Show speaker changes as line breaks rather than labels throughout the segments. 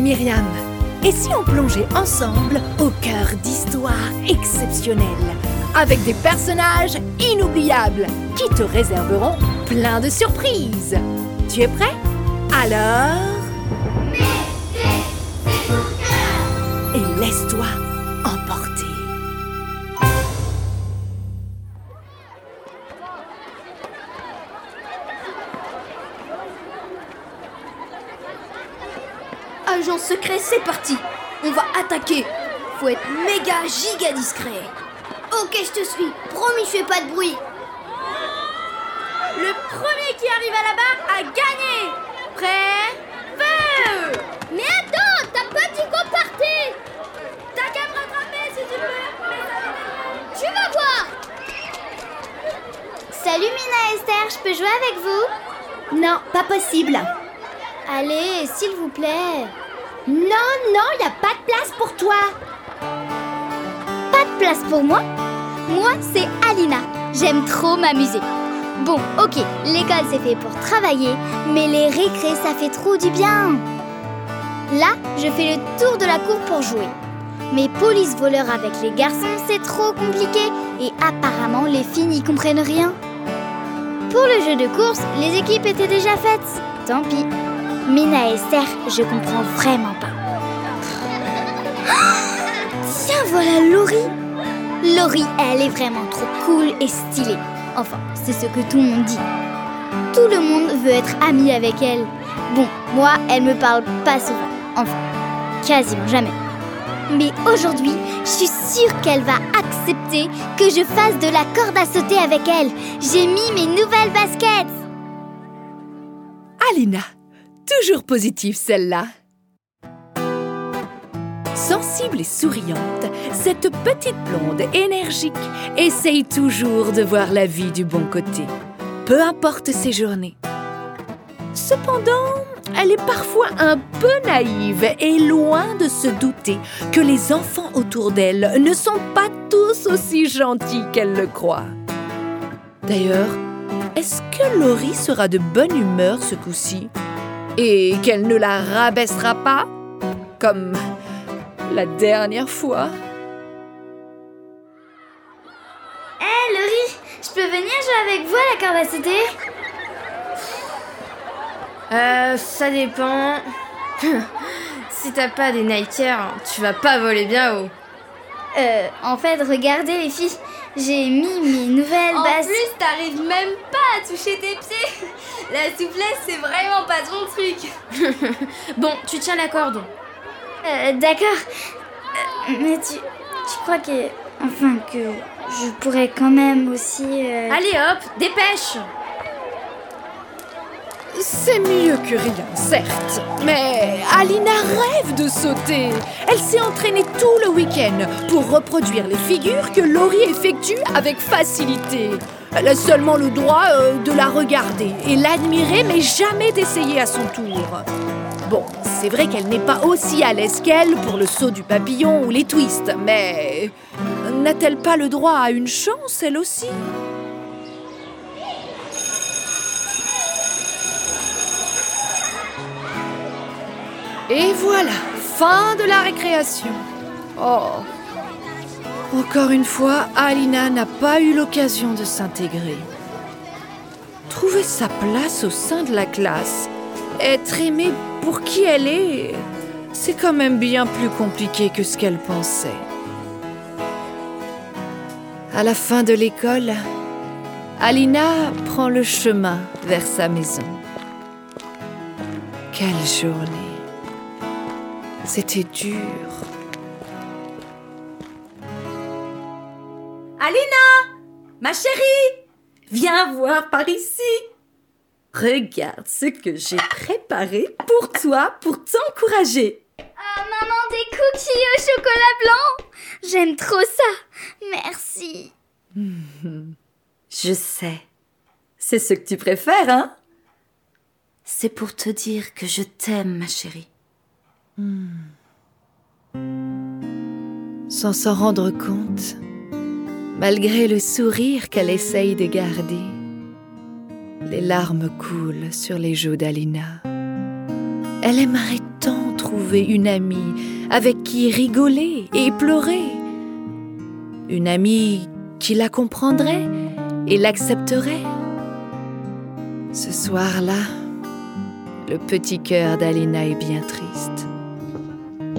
Myriam. Et si on plongeait ensemble au cœur d'histoires exceptionnelles, avec des personnages inoubliables qui te réserveront plein de surprises Tu es prêt? Alors... Et laisse-toi emporter.
Agent secret, c'est parti. On va attaquer. Faut être méga giga discret. Ok, je te suis. Promis, je fais pas de bruit.
Le premier qui arrive à la barre a gagné. Prêt? Feu!
Mais attends, t'as pas dit qu'on partait.
T'as qu'à me rattraper si tu veux
Tu vas voir.
Salut Mina Esther, je peux jouer avec vous?
Non, pas possible.
Allez, s'il vous plaît.
Non, non, y a pas de place pour toi.
Pas de place pour moi Moi, c'est Alina. J'aime trop m'amuser. Bon, ok, l'école c'est fait pour travailler, mais les récrés ça fait trop du bien. Là, je fais le tour de la cour pour jouer. Mais police voleur avec les garçons, c'est trop compliqué et apparemment les filles n'y comprennent rien. Pour le jeu de course, les équipes étaient déjà faites. Tant pis. Mina et je comprends vraiment pas. Tiens, voilà Laurie. Laurie, elle est vraiment trop cool et stylée. Enfin, c'est ce que tout le monde dit. Tout le monde veut être ami avec elle. Bon, moi, elle me parle pas souvent. Enfin, quasiment jamais. Mais aujourd'hui, je suis sûre qu'elle va accepter que je fasse de la corde à sauter avec elle. J'ai mis mes nouvelles baskets.
Alina, toujours positive celle-là. Sensible et souriante, cette petite blonde énergique essaye toujours de voir la vie du bon côté, peu importe ses journées. Cependant, elle est parfois un peu naïve et loin de se douter que les enfants autour d'elle ne sont pas tous aussi gentils qu'elle le croit. D'ailleurs, est-ce que Laurie sera de bonne humeur ce coup-ci? Et qu'elle ne la rabaissera pas Comme la dernière fois
Hé Laurie, je peux venir jouer avec vous à la corde à sauter
Euh, ça dépend. si t'as pas des Nikers, tu vas pas voler bien haut.
Euh, en fait, regardez les filles, j'ai mis mes nouvelles
En
baskets.
plus, t'arrives même pas à toucher tes pieds. La souplesse, c'est vraiment pas ton truc. bon, tu tiens la corde.
Euh, D'accord. Euh, mais tu, tu crois que, enfin, que je pourrais quand même aussi. euh,
Allez hop, dépêche.
C'est mieux que rien, certes. Mais Alina rêve de sauter. Elle s'est entraînée tout le week-end pour reproduire les figures que Laurie effectue avec facilité. Elle a seulement le droit euh, de la regarder et l'admirer, mais jamais d'essayer à son tour. Bon, c'est vrai qu'elle n'est pas aussi à l'aise qu'elle pour le saut du papillon ou les twists, mais n'a-t-elle pas le droit à une chance, elle aussi? Et voilà, fin de la récréation. Oh. Encore une fois, Alina n'a pas eu l'occasion de s'intégrer. Trouver sa place au sein de la classe, être aimée pour qui elle est, c'est quand même bien plus compliqué que ce qu'elle pensait. À la fin de l'école, Alina prend le chemin vers sa maison. Quelle journée c'était dur.
Alina Ma chérie Viens voir par ici Regarde ce que j'ai préparé pour toi, pour t'encourager.
Ah, maman, des cookies au chocolat blanc J'aime trop ça Merci
Je sais. C'est ce que tu préfères, hein? C'est pour te dire que je t'aime, ma chérie.
Sans s'en rendre compte, malgré le sourire qu'elle essaye de garder, les larmes coulent sur les joues d'Alina. Elle aimerait tant trouver trouver une amie avec qui rigoler et pleurer. Une amie qui la comprendrait et l'accepterait. Ce soir-là, le petit cœur d'Alina est bien triste.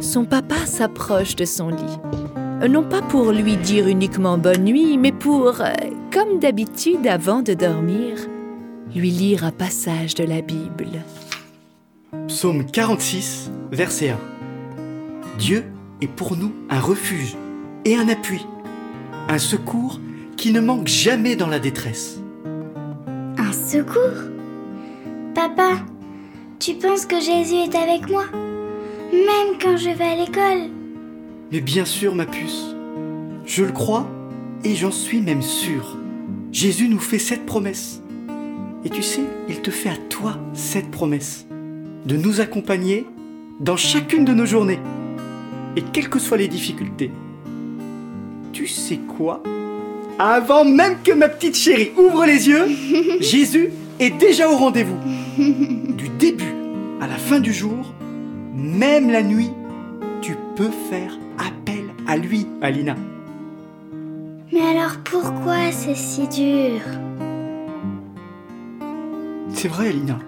Son papa s'approche de son lit, non pas pour lui dire uniquement bonne nuit, mais pour, euh, comme d'habitude avant de dormir, lui lire un passage de la Bible.
Psaume 46, verset 1. Dieu est pour nous un refuge et un appui, un secours qui ne manque jamais dans la détresse.
Un secours? Papa, tu penses que Jésus est avec moi? Même quand je vais à l'école
Mais bien sûr, ma puce, je le crois et j'en suis même sûr. Jésus nous fait cette promesse. Et tu sais, il te fait à toi cette promesse de nous accompagner dans chacune de nos journées. Et quelles que soient les difficultés. Tu sais quoi? Avant même que ma petite chérie ouvre les yeux, Jésus est déjà au rendez-vous. Du début à la fin du jour, même la nuit, tu peux faire appel à lui, Alina.
Mais alors pourquoi c'est si dur?
C'est vrai, Alina.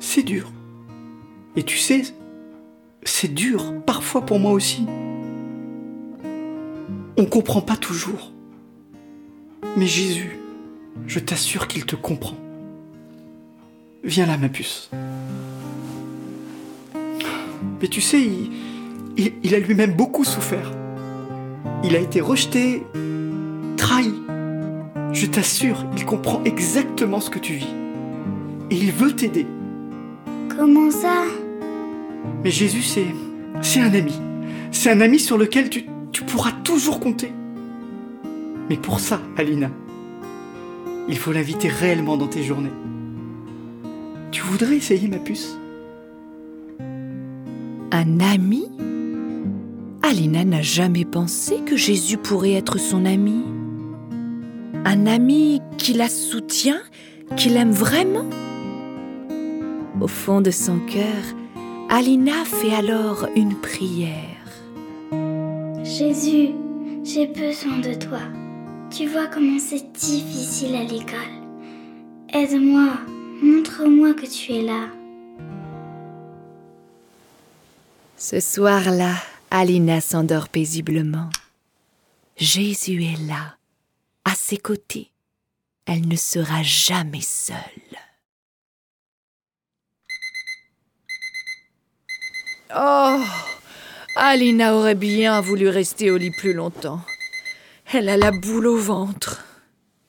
C'est dur. Et tu sais, c'est dur parfois pour moi aussi. On comprend pas toujours. Mais Jésus, je t'assure qu'il te comprend. Viens là, ma puce. Mais tu sais, il, il- il a lui-même beaucoup souffert. Il a été rejeté, trahi. Je t'assure, il comprend exactement ce que tu vis. Et il veut t'aider.
Comment ça?
Mais Jésus, c'est, c'est un ami. C'est un ami sur lequel tu, tu pourras toujours compter. Mais pour ça, Alina, il faut l'inviter réellement dans tes journées. Tu voudrais essayer, ma puce?
Un ami? Alina n'a jamais pensé que Jésus pourrait être son ami. Un ami qui la soutient, qui l'aime vraiment? Au fond de son cœur, Alina fait alors une prière.
Jésus, j'ai besoin de toi. Tu vois comment c'est difficile à l'école. Aide-moi, montre-moi que tu es là.
Ce soir-là, Alina s'endort paisiblement. Jésus est là, à ses côtés. Elle ne sera jamais seule. Oh, Alina aurait bien voulu rester au lit plus longtemps. Elle a la boule au ventre.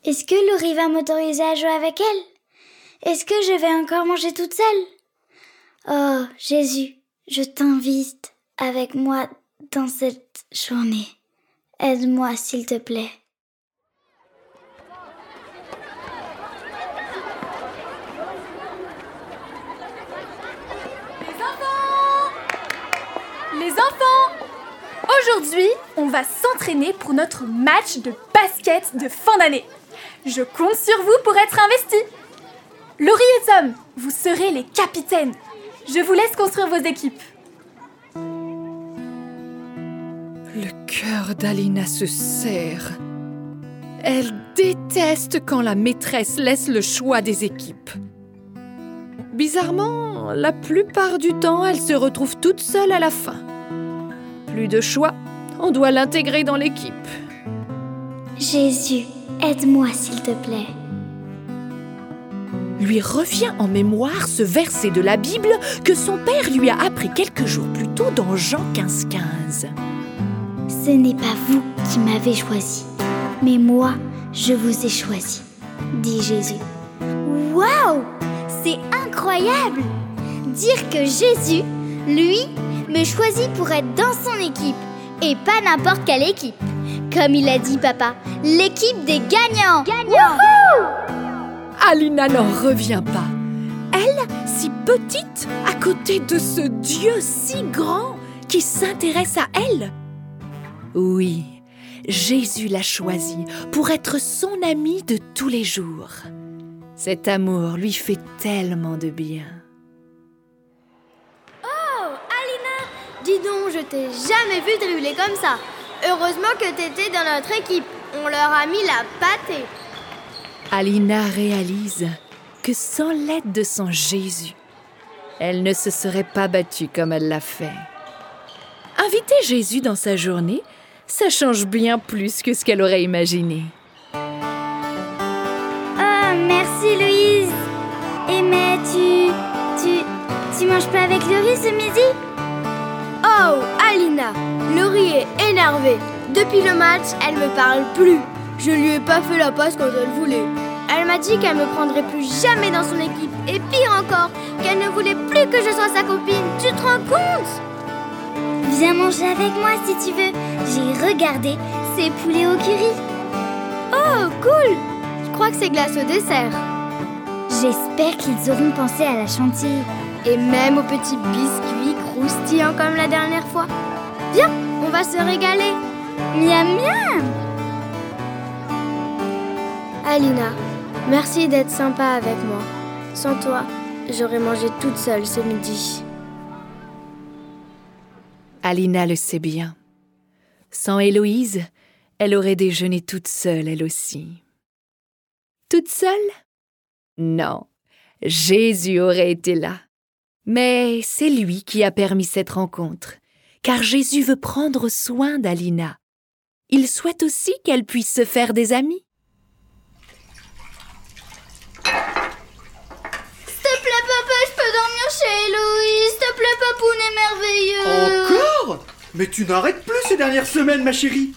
Est-ce que Laurie va m'autoriser à jouer avec elle? Est-ce que je vais encore manger toute seule? Oh, Jésus, je t'invite avec moi dans cette journée. Aide-moi, s'il te plaît.
Les enfants Aujourd'hui, on va s'entraîner pour notre match de basket de fin d'année. Je compte sur vous pour être investis. Laurie et Tom, vous serez les capitaines. Je vous laisse construire vos équipes.
Le cœur d'Alina se serre. Elle déteste quand la maîtresse laisse le choix des équipes. Bizarrement, la plupart du temps, elle se retrouve toute seule à la fin. Plus de choix, on doit l'intégrer dans l'équipe.
Jésus, aide-moi, s'il te plaît.
Lui revient en mémoire ce verset de la Bible que son père lui a appris quelques jours plus tôt dans Jean 15-15.
Ce n'est pas vous qui m'avez choisi, mais moi, je vous ai choisi, dit Jésus. Waouh C'est incroyable Dire que Jésus, lui, me choisit pour être dans son équipe, et pas n'importe quelle équipe. Comme il a dit papa, l'équipe des gagnants Gagnants
Alina n'en revient pas. Elle, si petite, à côté de ce Dieu si grand qui s'intéresse à elle. Oui, Jésus l'a choisie pour être son ami de tous les jours. Cet amour lui fait tellement de bien.
Oh,
Dis donc, je t'ai jamais vu dribbler comme ça. Heureusement que t'étais dans notre équipe. On leur a mis la pâtée.
Alina réalise que sans l'aide de son Jésus, elle ne se serait pas battue comme elle l'a fait. Inviter Jésus dans sa journée, ça change bien plus que ce qu'elle aurait imaginé.
Ah, merci Louise. Et mais tu. Tu. Tu manges pas avec Laurie ce midi?
Oh, Alina, Laurie est énervée. Depuis le match, elle me parle plus. Je lui ai pas fait la passe quand elle voulait. Elle m'a dit qu'elle me prendrait plus jamais dans son équipe. Et pire encore, qu'elle ne voulait plus que je sois sa copine. Tu te rends compte?
Viens manger avec moi si tu veux. J'ai regardé ces poulets au curry.
Oh, cool Je crois que c'est glace au dessert.
J'espère qu'ils auront pensé à la chantilly.
Et même aux petits biscuits croustillants comme la dernière fois. Viens, on va se régaler.
Miam miam
Alina, merci d'être sympa avec moi. Sans toi, j'aurais mangé toute seule ce midi.
Alina le sait bien. Sans Héloïse, elle aurait déjeuné toute seule, elle aussi. Toute seule? Non, Jésus aurait été là. Mais c'est lui qui a permis cette rencontre, car Jésus veut prendre soin d'Alina. Il souhaite aussi qu'elle puisse se faire des amis.
S'il te plaît, papa, je peux dormir chez Héloïse. S'il te plaît, papoune est merveilleux.
Encore Mais tu n'arrêtes plus ces dernières semaines, ma chérie.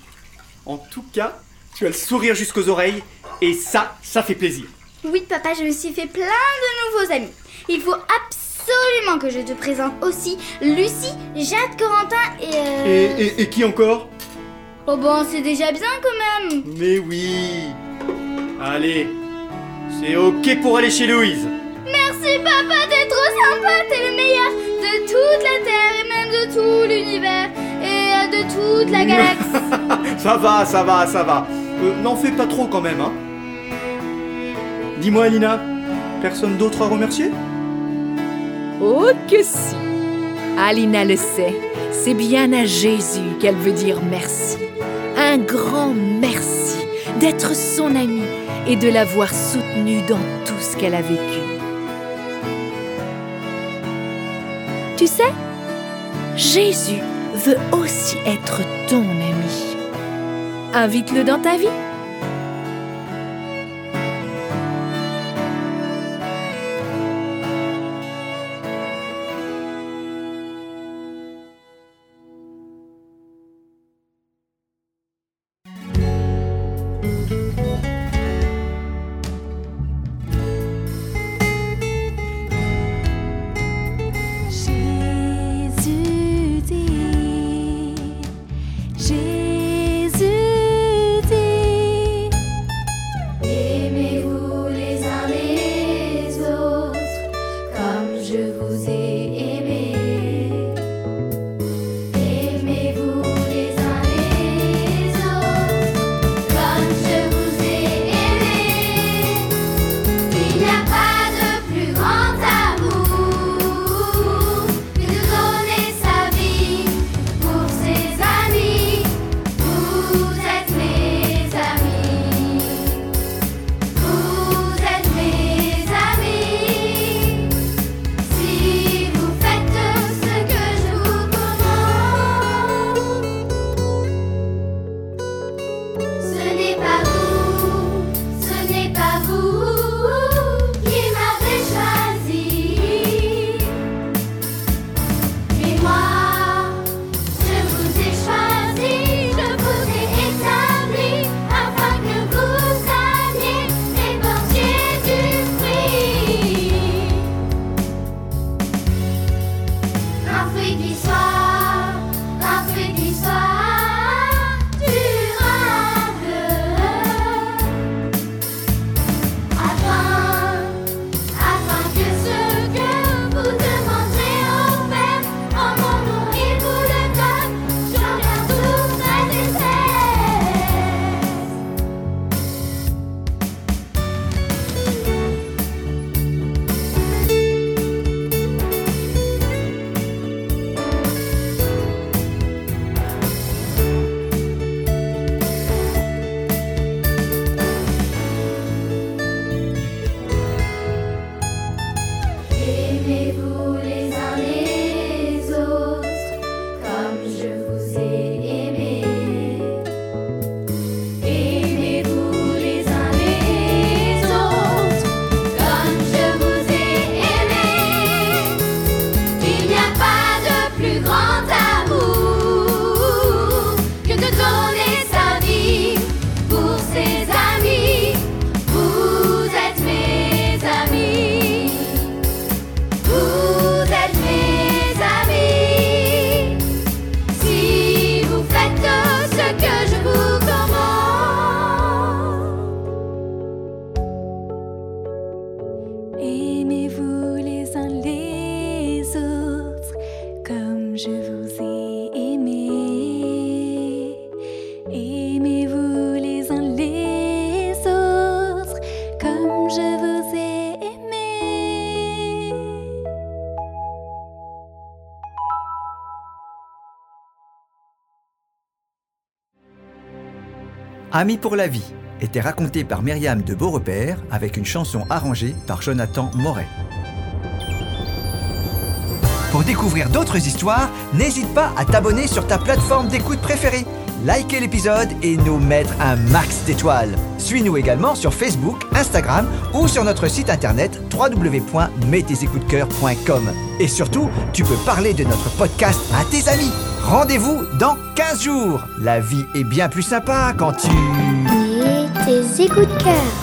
En tout cas, tu as le sourire jusqu'aux oreilles, et ça, ça fait plaisir.
Oui, papa, je me suis fait plein de nouveaux amis. Il faut absolument que je te présente aussi Lucie, Jade, Corentin et. euh,
Et, et- et qui encore?
Oh bon, c'est déjà bien quand même.
Mais oui Allez, c'est ok pour aller chez Louise.
Merci, papa, t'es trop sympa. T'es le meilleur de toute la Terre et même de tout l'univers de toute la galaxie.
Ça va, ça va, ça va. Euh, N'en fais pas trop quand même, hein. Dis-moi, Alina, personne d'autre à remercier?
Oh que si Alina le sait, c'est bien à Jésus qu'elle veut dire merci. Un grand merci d'être son amie et de l'avoir soutenue dans tout ce qu'elle a vécu. Tu sais, Jésus veut aussi être ton ami. Invite-le dans ta vie.
Amis pour la vie était raconté par Myriam de Beaurepaire avec une chanson arrangée par Jonathan Moret. Pour découvrir d'autres histoires, n'hésite pas à t'abonner sur ta plateforme d'écoute préférée, liker l'épisode et nous mettre un max d'étoiles. Suis-nous également sur Facebook, Instagram ou sur notre site internet www.mettesecoutsdecoeur.com. Et surtout, tu peux parler de notre podcast à tes amis. Rendez-vous dans 15 jours. La vie est bien plus sympa quand tu...
Et tes écoutes de cœur.